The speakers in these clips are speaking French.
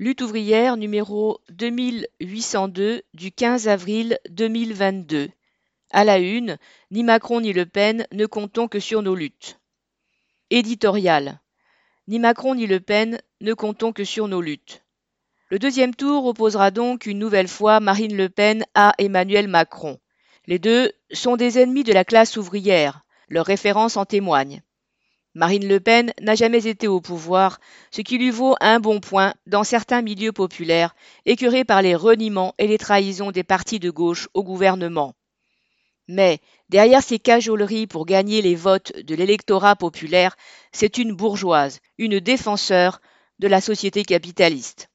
Lutte ouvrière numéro 2802 du 15 avril 2022. À la une, ni Macron ni Le Pen ne comptons que sur nos luttes. Éditorial. Ni Macron ni Le Pen ne comptons que sur nos luttes. Le deuxième tour opposera donc une nouvelle fois Marine Le Pen à Emmanuel Macron. Les deux sont des ennemis de la classe ouvrière, leurs références en témoignent. Marine Le Pen n'a jamais été au pouvoir, ce qui lui vaut un bon point dans certains milieux populaires, écœurés par les reniements et les trahisons des partis de gauche au gouvernement. Mais derrière ces cajoleries pour gagner les votes de l'électorat populaire, c'est une bourgeoise, une défenseur de la société capitaliste.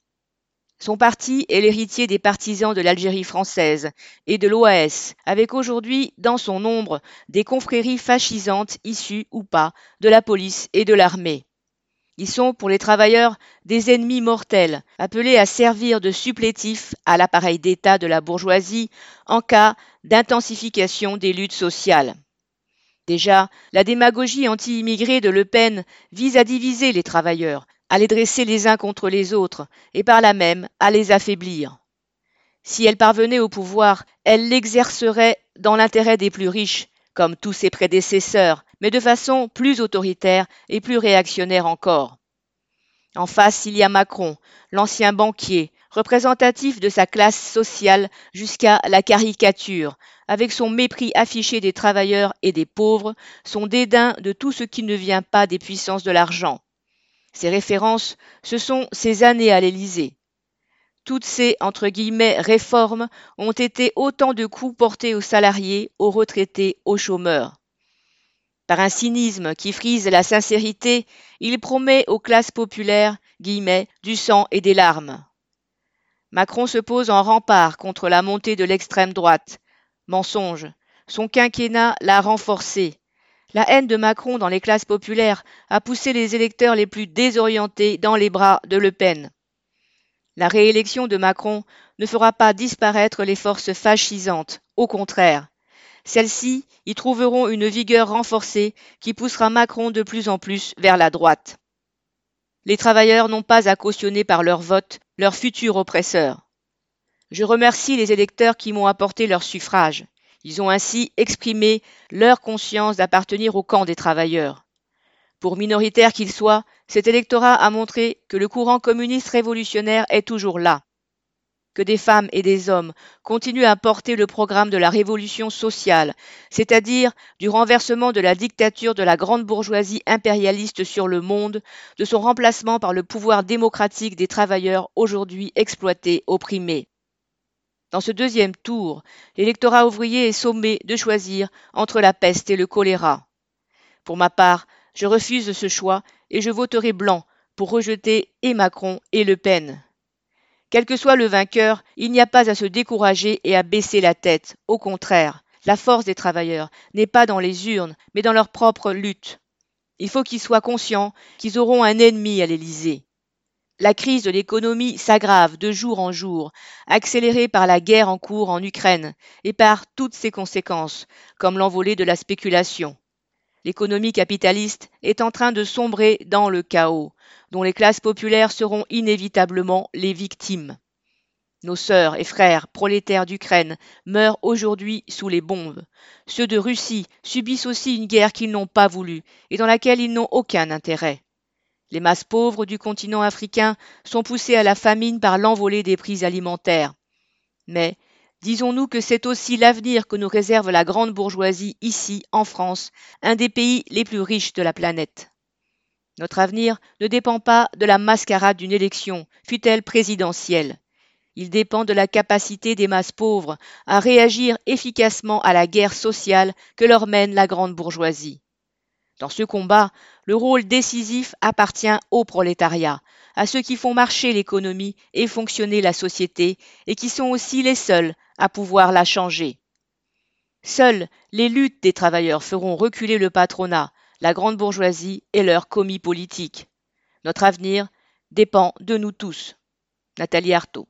Son parti est l'héritier des partisans de l'Algérie française et de l'OAS, avec aujourd'hui dans son nombre des confréries fascisantes issues ou pas de la police et de l'armée. Ils sont pour les travailleurs des ennemis mortels, appelés à servir de supplétifs à l'appareil d'État de la bourgeoisie en cas d'intensification des luttes sociales. Déjà, la démagogie anti-immigrée de Le Pen vise à diviser les travailleurs, à les dresser les uns contre les autres, et par là même à les affaiblir. Si elle parvenait au pouvoir, elle l'exercerait dans l'intérêt des plus riches, comme tous ses prédécesseurs, mais de façon plus autoritaire et plus réactionnaire encore. En face, il y a Macron, l'ancien banquier, représentatif de sa classe sociale jusqu'à la caricature, avec son mépris affiché des travailleurs et des pauvres, son dédain de tout ce qui ne vient pas des puissances de l'argent. Ces références, ce sont ces années à l'Élysée. Toutes ces entre guillemets réformes ont été autant de coups portés aux salariés, aux retraités, aux chômeurs. Par un cynisme qui frise la sincérité, il promet aux classes populaires guillemets, du sang et des larmes. Macron se pose en rempart contre la montée de l'extrême droite. Mensonge. Son quinquennat l'a renforcé. La haine de Macron dans les classes populaires a poussé les électeurs les plus désorientés dans les bras de Le Pen. La réélection de Macron ne fera pas disparaître les forces fascisantes, au contraire. Celles-ci y trouveront une vigueur renforcée qui poussera Macron de plus en plus vers la droite. Les travailleurs n'ont pas à cautionner par leur vote leur futur oppresseur. Je remercie les électeurs qui m'ont apporté leur suffrage. Ils ont ainsi exprimé leur conscience d'appartenir au camp des travailleurs. Pour minoritaire qu'il soit, cet électorat a montré que le courant communiste révolutionnaire est toujours là, que des femmes et des hommes continuent à porter le programme de la révolution sociale, c'est-à-dire du renversement de la dictature de la grande bourgeoisie impérialiste sur le monde, de son remplacement par le pouvoir démocratique des travailleurs aujourd'hui exploités, opprimés. Dans ce deuxième tour, l'électorat ouvrier est sommé de choisir entre la peste et le choléra. Pour ma part, je refuse ce choix et je voterai blanc pour rejeter et Macron et Le Pen. Quel que soit le vainqueur, il n'y a pas à se décourager et à baisser la tête. Au contraire, la force des travailleurs n'est pas dans les urnes, mais dans leur propre lutte. Il faut qu'ils soient conscients qu'ils auront un ennemi à l'Élysée. La crise de l'économie s'aggrave de jour en jour, accélérée par la guerre en cours en Ukraine et par toutes ses conséquences, comme l'envolée de la spéculation. L'économie capitaliste est en train de sombrer dans le chaos, dont les classes populaires seront inévitablement les victimes. Nos sœurs et frères prolétaires d'Ukraine meurent aujourd'hui sous les bombes. Ceux de Russie subissent aussi une guerre qu'ils n'ont pas voulu et dans laquelle ils n'ont aucun intérêt. Les masses pauvres du continent africain sont poussées à la famine par l'envolée des prix alimentaires. Mais disons-nous que c'est aussi l'avenir que nous réserve la grande bourgeoisie ici, en France, un des pays les plus riches de la planète. Notre avenir ne dépend pas de la mascarade d'une élection, fût-elle présidentielle. Il dépend de la capacité des masses pauvres à réagir efficacement à la guerre sociale que leur mène la grande bourgeoisie. Dans ce combat, le rôle décisif appartient au prolétariat, à ceux qui font marcher l'économie et fonctionner la société, et qui sont aussi les seuls à pouvoir la changer. Seules les luttes des travailleurs feront reculer le patronat, la grande bourgeoisie et leurs commis politiques. Notre avenir dépend de nous tous. Nathalie Arthaud.